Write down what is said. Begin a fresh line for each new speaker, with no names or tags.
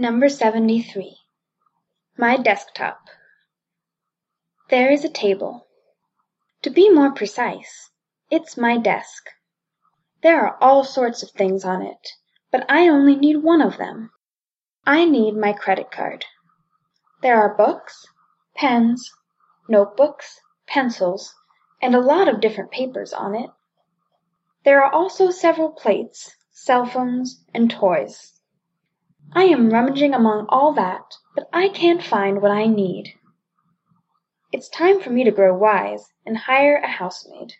73. My Desktop There is a table. To be more precise, it's my desk. There are all sorts of things on it, but I only need one of them. I need my credit card. There are books, pens, notebooks, pencils, and a lot of different papers on it. There are also several plates, cell phones, and toys. I am rummaging among all that, but I can't find what I need. It's time for me to grow wise and hire a housemaid.